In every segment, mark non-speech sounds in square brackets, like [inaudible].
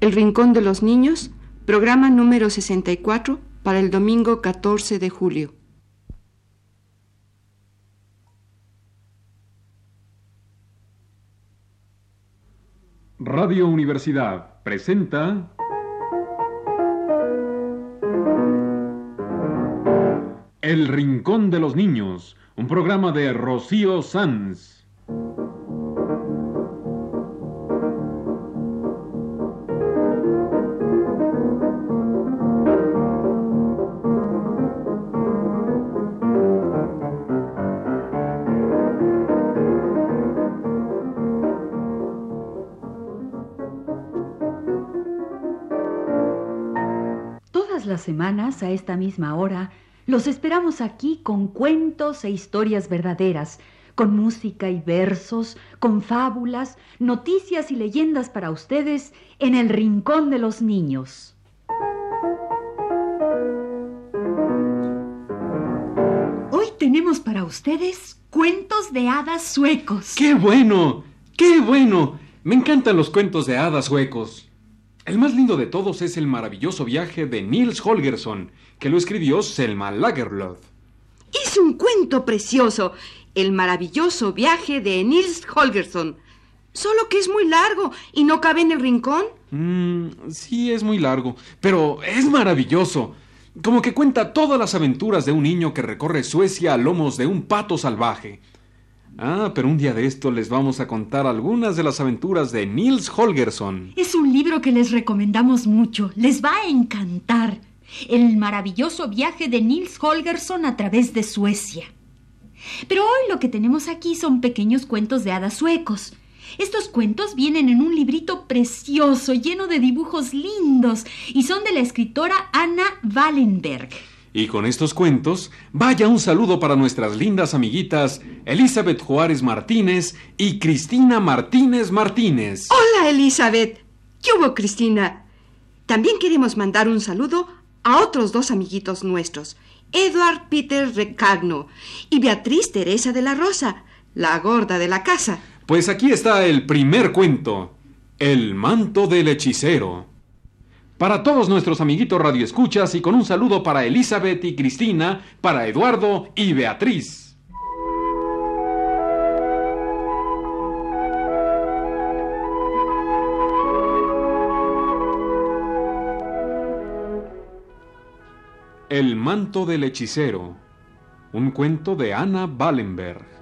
El Rincón de los Niños, programa número 64 para el domingo 14 de julio. Radio Universidad presenta El Rincón de los Niños, un programa de Rocío Sanz. Semanas, a esta misma hora, los esperamos aquí con cuentos e historias verdaderas, con música y versos, con fábulas, noticias y leyendas para ustedes en el Rincón de los Niños. Hoy tenemos para ustedes cuentos de hadas suecos. ¡Qué bueno! ¡Qué bueno! Me encantan los cuentos de hadas suecos. El más lindo de todos es el maravilloso viaje de Nils Holgersson, que lo escribió Selma Lagerlöf. Es un cuento precioso, el maravilloso viaje de Nils Holgersson. Solo que es muy largo y no cabe en el rincón. Mm, sí, es muy largo, pero es maravilloso. Como que cuenta todas las aventuras de un niño que recorre Suecia a lomos de un pato salvaje. Ah, pero un día de esto les vamos a contar algunas de las aventuras de Nils Holgersson. Es un libro que les recomendamos mucho. Les va a encantar. El maravilloso viaje de Nils Holgersson a través de Suecia. Pero hoy lo que tenemos aquí son pequeños cuentos de hadas suecos. Estos cuentos vienen en un librito precioso, lleno de dibujos lindos, y son de la escritora Anna Wallenberg. Y con estos cuentos, vaya un saludo para nuestras lindas amiguitas Elizabeth Juárez Martínez y Cristina Martínez Martínez. Hola, Elizabeth. ¿Qué hubo, Cristina? También queremos mandar un saludo a otros dos amiguitos nuestros, Edward Peter Recagno y Beatriz Teresa de la Rosa, la gorda de la casa. Pues aquí está el primer cuento, El manto del hechicero. Para todos nuestros amiguitos radioescuchas y con un saludo para Elizabeth y Cristina, para Eduardo y Beatriz. El manto del hechicero. Un cuento de Ana Wallenberg.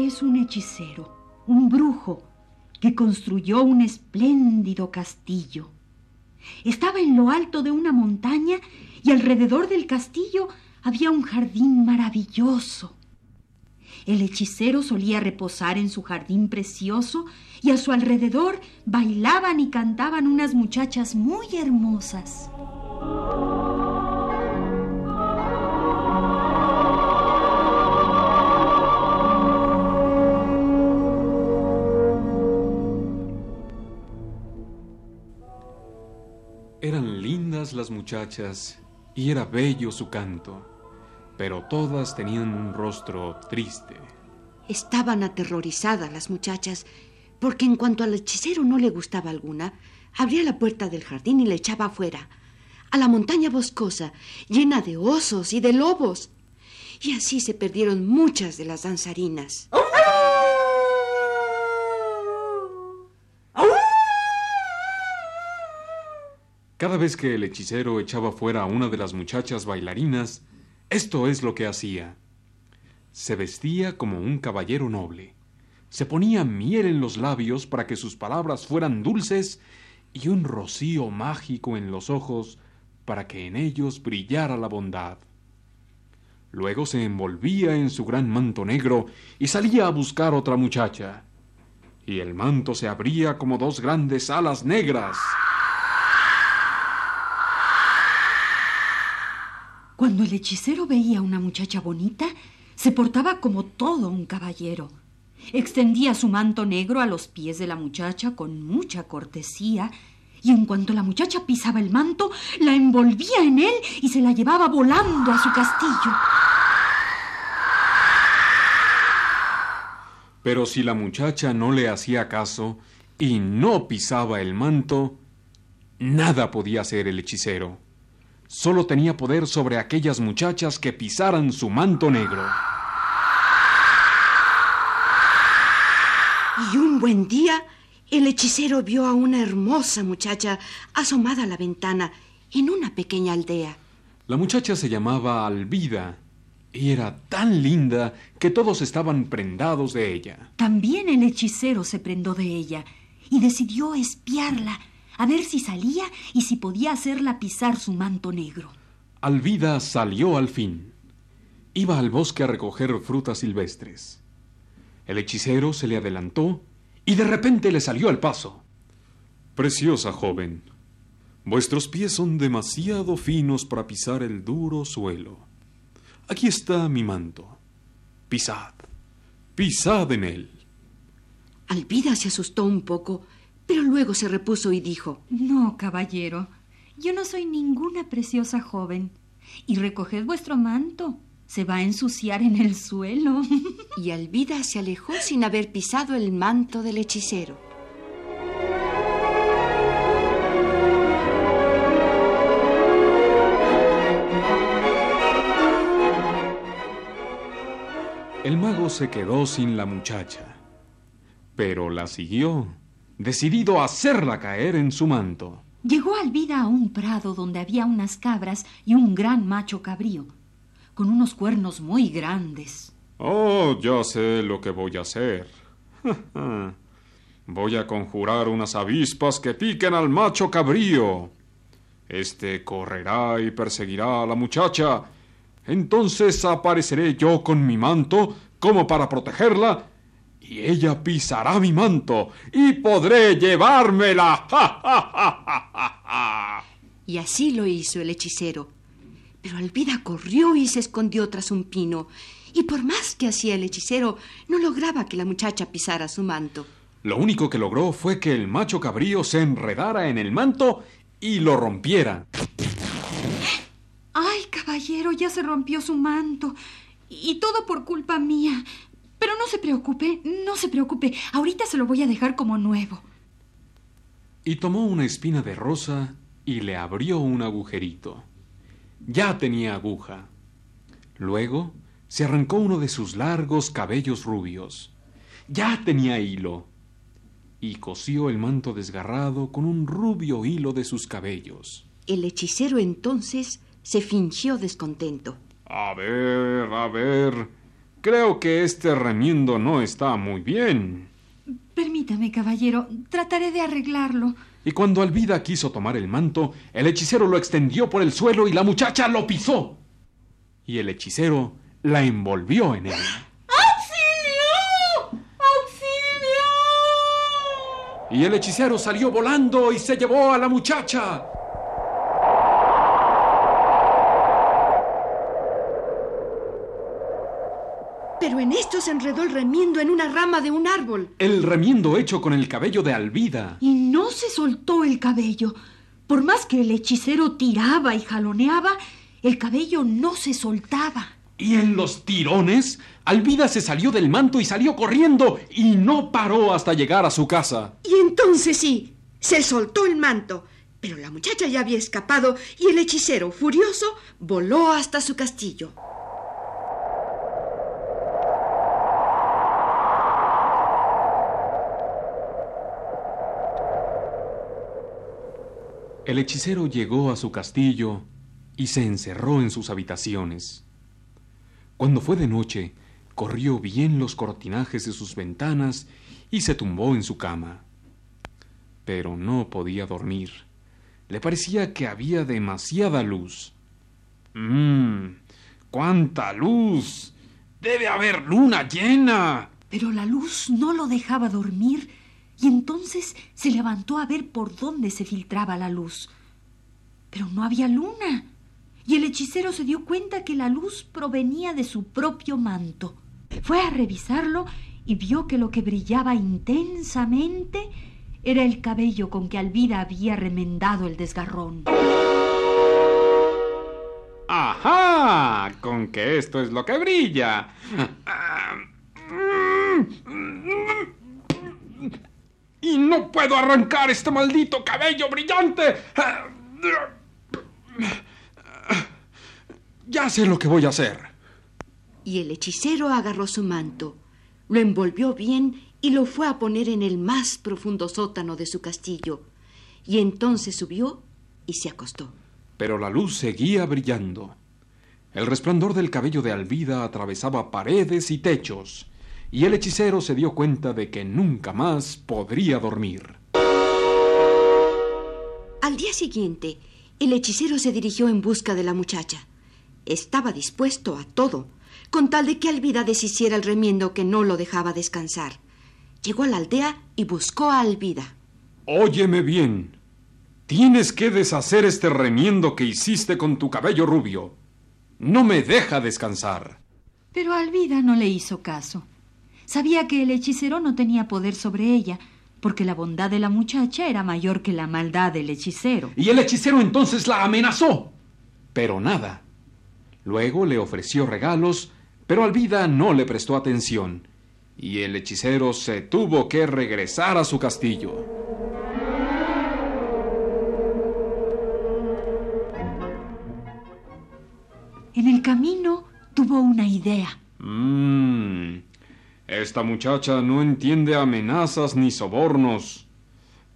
Vez un hechicero, un brujo, que construyó un espléndido castillo. Estaba en lo alto de una montaña y alrededor del castillo había un jardín maravilloso. El hechicero solía reposar en su jardín precioso y a su alrededor bailaban y cantaban unas muchachas muy hermosas. Las muchachas y era bello su canto, pero todas tenían un rostro triste. Estaban aterrorizadas las muchachas, porque en cuanto al hechicero no le gustaba alguna, abría la puerta del jardín y le echaba afuera, a la montaña boscosa, llena de osos y de lobos. Y así se perdieron muchas de las danzarinas. Cada vez que el hechicero echaba fuera a una de las muchachas bailarinas, esto es lo que hacía. Se vestía como un caballero noble. Se ponía miel en los labios para que sus palabras fueran dulces y un rocío mágico en los ojos para que en ellos brillara la bondad. Luego se envolvía en su gran manto negro y salía a buscar otra muchacha. Y el manto se abría como dos grandes alas negras. Cuando el hechicero veía a una muchacha bonita, se portaba como todo un caballero. Extendía su manto negro a los pies de la muchacha con mucha cortesía Y en cuanto la muchacha pisaba el manto, la envolvía en él y se la llevaba volando a su castillo. Pero si la muchacha no le hacía caso y no pisaba el manto, nada podía hacer el hechicero. Solo tenía poder sobre aquellas muchachas que pisaran su manto negro. Y un buen día, el hechicero vio a una hermosa muchacha asomada a la ventana en una pequeña aldea. La muchacha se llamaba Alvida y era tan linda que todos estaban prendados de ella. También el hechicero se prendó de ella y decidió espiarla, a ver si salía y si podía hacerla pisar su manto negro. Alvida salió al fin. Iba al bosque a recoger frutas silvestres. El hechicero se le adelantó y de repente le salió al paso. Preciosa joven, vuestros pies son demasiado finos para pisar el duro suelo. Aquí está mi manto. Pisad, pisad en él. Alvida se asustó un poco, pero luego se repuso y dijo, No, caballero, yo no soy ninguna preciosa joven. Y recoged vuestro manto se va a ensuciar en el suelo. [laughs] Y Alvida se alejó sin haber pisado el manto del hechicero. El mago se quedó sin la muchacha, pero la siguió, decidido a hacerla caer en su manto. Llegó Alvida a un prado donde había unas cabras y un gran macho cabrío con unos cuernos muy grandes. Oh, ya sé lo que voy a hacer. [laughs] voy a conjurar unas avispas que piquen al macho cabrío. Este correrá y perseguirá a la muchacha. Entonces apareceré yo con mi manto como para protegerla y ella pisará mi manto y podré llevármela. [laughs] y así lo hizo el hechicero. Pero Alvida corrió y se escondió tras un pino, y por más que hacía el hechicero, no lograba que la muchacha pisara su manto. Lo único que logró fue que el macho cabrío se enredara en el manto y lo rompiera. ¡Ay, caballero! Ya se rompió su manto. Y todo por culpa mía. Pero no se preocupe, no se preocupe. Ahorita se lo voy a dejar como nuevo. Y tomó una espina de rosa y le abrió un agujerito. Ya tenía aguja. Luego se arrancó uno de sus largos cabellos rubios. Ya tenía hilo. Y cosió el manto desgarrado con un rubio hilo de sus cabellos. El hechicero entonces se fingió descontento. A ver, a ver. Creo que este remiendo no está muy bien. Permítame, caballero. Trataré de arreglarlo y cuando Alvida quiso tomar el manto, el hechicero lo extendió por el suelo y la muchacha lo pisó. Y el hechicero la envolvió en él. ¡Auxilio! ¡Auxilio! Y el hechicero salió volando y se llevó a la muchacha. Pero en esto se enredó el remiendo en una rama de un árbol. El remiendo hecho con el cabello de Alvida. Y no se soltó el cabello. Por más que el hechicero tiraba y jaloneaba, el cabello no se soltaba. Y en los tirones, Alvida se salió del manto y salió corriendo y no paró hasta llegar a su casa. Y entonces sí, se soltó el manto. Pero la muchacha ya había escapado y el hechicero, furioso, voló hasta su castillo. El hechicero llegó a su castillo y se encerró en sus habitaciones. Cuando fue de noche, corrió bien los cortinajes de sus ventanas y se tumbó en su cama. Pero no podía dormir. Le parecía que había demasiada luz. ¡Mmm! ¡Cuánta luz! Debe haber luna llena. Pero la luz no lo dejaba dormir y entonces se levantó a ver por dónde se filtraba la luz. Pero no había luna, y el hechicero se dio cuenta que la luz provenía de su propio manto. Fue a revisarlo y vio que lo que brillaba intensamente Era el cabello con que Alvida había remendado el desgarrón. ¡Ajá! Con que esto es lo que brilla. Y no puedo arrancar este maldito cabello brillante. Ya sé lo que voy a hacer. Y el hechicero agarró su manto, lo envolvió bien y lo fue a poner en el más profundo sótano de su castillo. Y entonces subió y se acostó. Pero la luz seguía brillando. El resplandor del cabello de Alvida atravesaba paredes y techos, y el hechicero se dio cuenta de que nunca más podría dormir. Al día siguiente, el hechicero se dirigió en busca de la muchacha. Estaba dispuesto a todo, con tal de que Alvida deshiciera el remiendo que no lo dejaba descansar. Llegó a la aldea y buscó a Alvida. Óyeme bien. Tienes que deshacer este remiendo que hiciste con tu cabello rubio. No me deja descansar. Pero Alvida no le hizo caso. Sabía que el hechicero no tenía poder sobre ella, porque la bondad de la muchacha era mayor que la maldad del hechicero. Y el hechicero entonces la amenazó. Pero nada. Luego le ofreció regalos, pero Alvida no le prestó atención, y el hechicero se tuvo que regresar a su castillo. En el camino tuvo una idea. Mmm. Esta muchacha no entiende amenazas ni sobornos.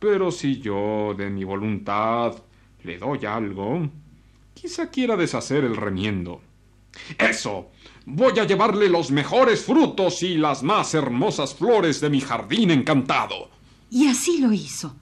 Pero si yo, de mi voluntad, le doy algo, quizá quiera deshacer el remiendo. ¡Eso! Voy a llevarle los mejores frutos y las más hermosas flores de mi jardín encantado. Y así lo hizo.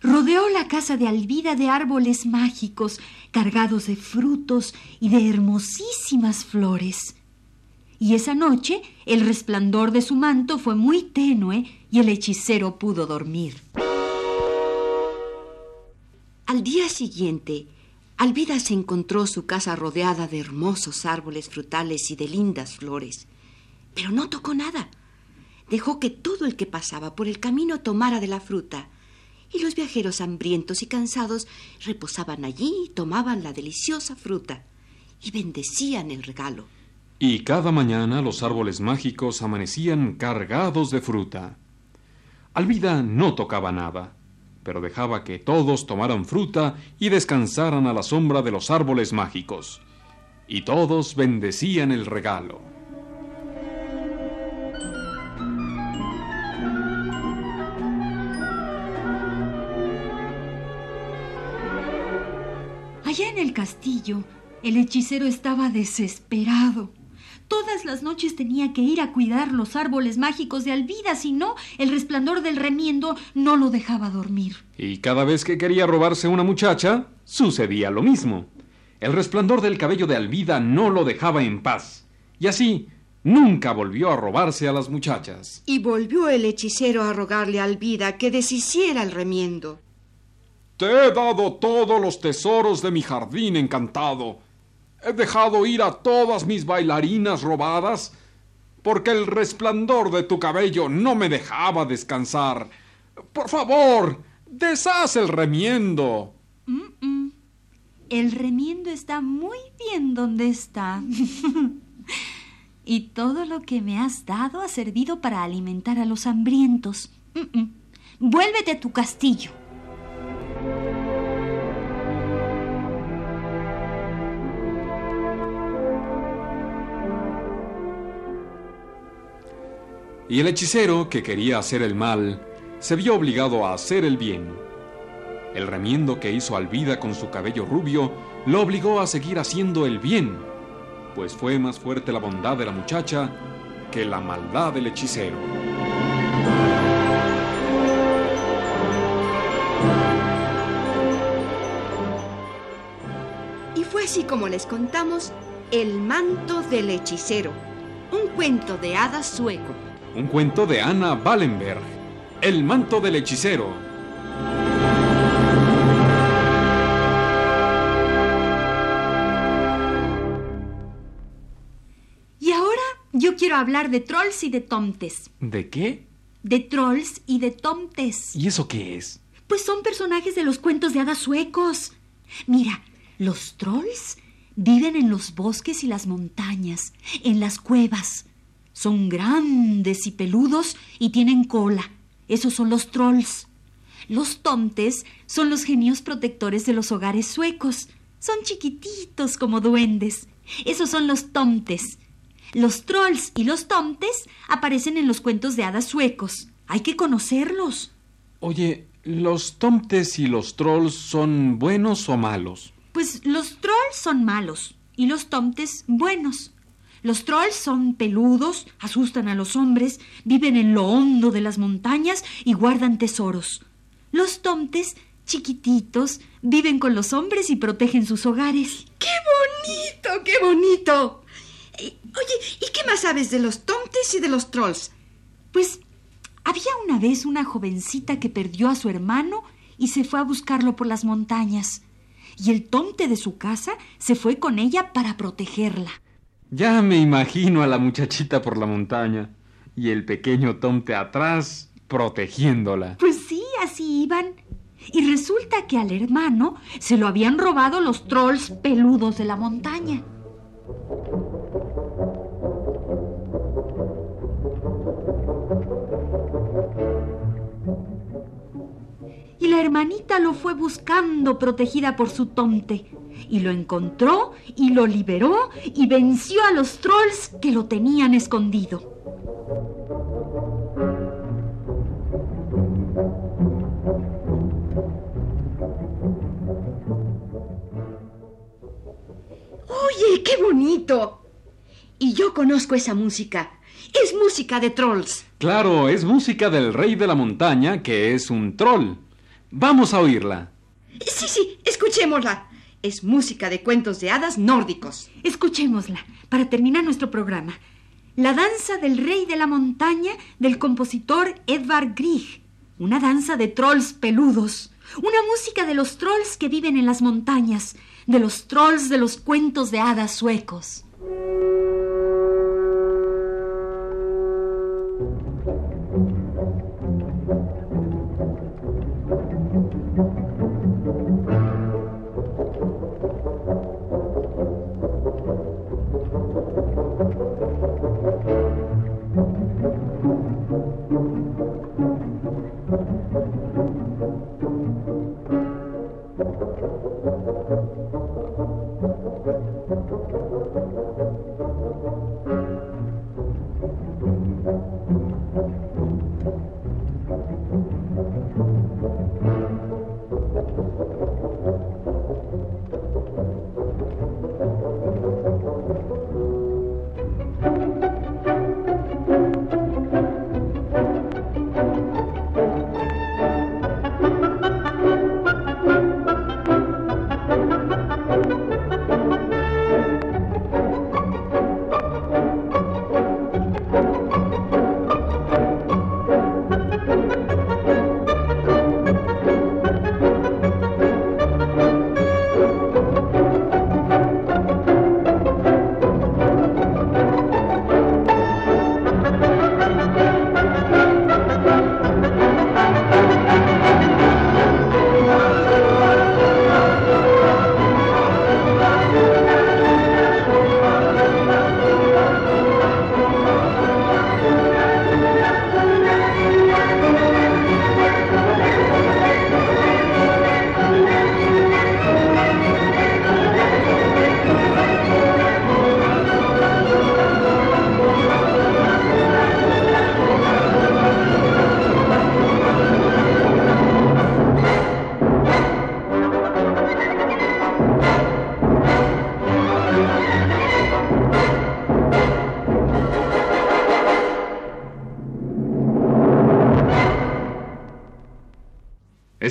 Rodeó la casa de Alvida de árboles mágicos, cargados de frutos y de hermosísimas flores y esa noche el resplandor de su manto fue muy tenue y el hechicero pudo dormir. Al día siguiente, Alvida se encontró su casa rodeada de hermosos árboles frutales y de lindas flores, pero no tocó nada. Dejó que todo el que pasaba por el camino tomara de la fruta, y los viajeros hambrientos y cansados reposaban allí y tomaban la deliciosa fruta, y bendecían el regalo. Y cada mañana los árboles mágicos amanecían cargados de fruta. Alvida no tocaba nada, pero dejaba que todos tomaran fruta y descansaran a la sombra de los árboles mágicos. Y todos bendecían el regalo. Allá en el castillo, el hechicero estaba desesperado. Todas las noches tenía que ir a cuidar los árboles mágicos de Alvida, si no, el resplandor del remiendo no lo dejaba dormir. Y cada vez que quería robarse una muchacha, sucedía lo mismo. El resplandor del cabello de Alvida no lo dejaba en paz. Y así, nunca volvió a robarse a las muchachas. Y volvió el hechicero a rogarle a Alvida que deshiciera el remiendo. Te he dado todos los tesoros de mi jardín encantado He dejado ir a todas mis bailarinas robadas porque el resplandor de tu cabello no me dejaba descansar. Por favor, deshaz el remiendo. El remiendo está muy bien donde está. [laughs] y todo lo que me has dado ha servido para alimentar a los hambrientos. Vuélvete a tu castillo. Y el hechicero, que quería hacer el mal, se vio obligado a hacer el bien. El remiendo que hizo Alvida con su cabello rubio lo obligó a seguir haciendo el bien, pues fue más fuerte la bondad de la muchacha que la maldad del hechicero. Y fue así como les contamos El manto del hechicero, un cuento de hadas sueco un cuento de Anna Wallenberg, El manto del hechicero. Y ahora yo quiero hablar de trolls y de tomtes. ¿De qué? de trolls y de tomtes. ¿Y eso qué es? Pues son personajes de los cuentos de hadas suecos. Mira, los trolls viven en los bosques y las montañas, en las cuevas. Son grandes y peludos y tienen cola. Esos son los trolls. Los tomtes son los genios protectores de los hogares suecos. Son chiquititos como duendes. Esos son los tomtes. Los trolls y los tomtes aparecen en los cuentos de hadas suecos. Hay que conocerlos. Oye, ¿los tomtes y los trolls son buenos o malos? Pues los trolls son malos y los tomtes buenos. Los trolls son peludos, asustan a los hombres, viven en lo hondo de las montañas y guardan tesoros. Los tomtes, chiquititos, viven con los hombres y protegen sus hogares. ¡Qué bonito, qué bonito! Oye, ¿y qué más sabes de los tomtes y de los trolls? Pues había una vez una jovencita que perdió a su hermano y se fue a buscarlo por las montañas. Y el tomte de su casa se fue con ella para protegerla. Ya me imagino a la muchachita por la montaña y el pequeño tomte atrás protegiéndola. Pues sí, así iban. Y resulta que al hermano se lo habían robado los trolls peludos de la montaña. Y la hermanita lo fue buscando protegida por su tonte. Y lo encontró y lo liberó y venció a los trolls que lo tenían escondido. Oye, qué bonito. Y yo conozco esa música. Es música de trolls. Claro, es música del rey de la montaña, que es un troll. Vamos a oírla. Sí, sí, escuchémosla. Es música de cuentos de hadas nórdicos. Escuchémosla para terminar nuestro programa. La danza del rey de la montaña del compositor Edvard Grieg. Una danza de trolls peludos. Una música de los trolls que viven en las montañas, de los trolls de los cuentos de hadas suecos.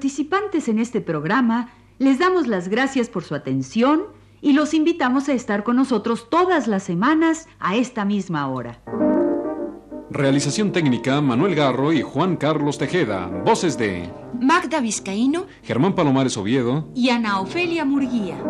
Participantes en este programa les damos las gracias por su atención y los invitamos a estar con nosotros todas las semanas a esta misma hora. Realización técnica Manuel Garro y Juan Carlos Tejeda. Voces de Magda Vizcaíno Germán Palomares Oviedo y Ana Ofelia Murguía.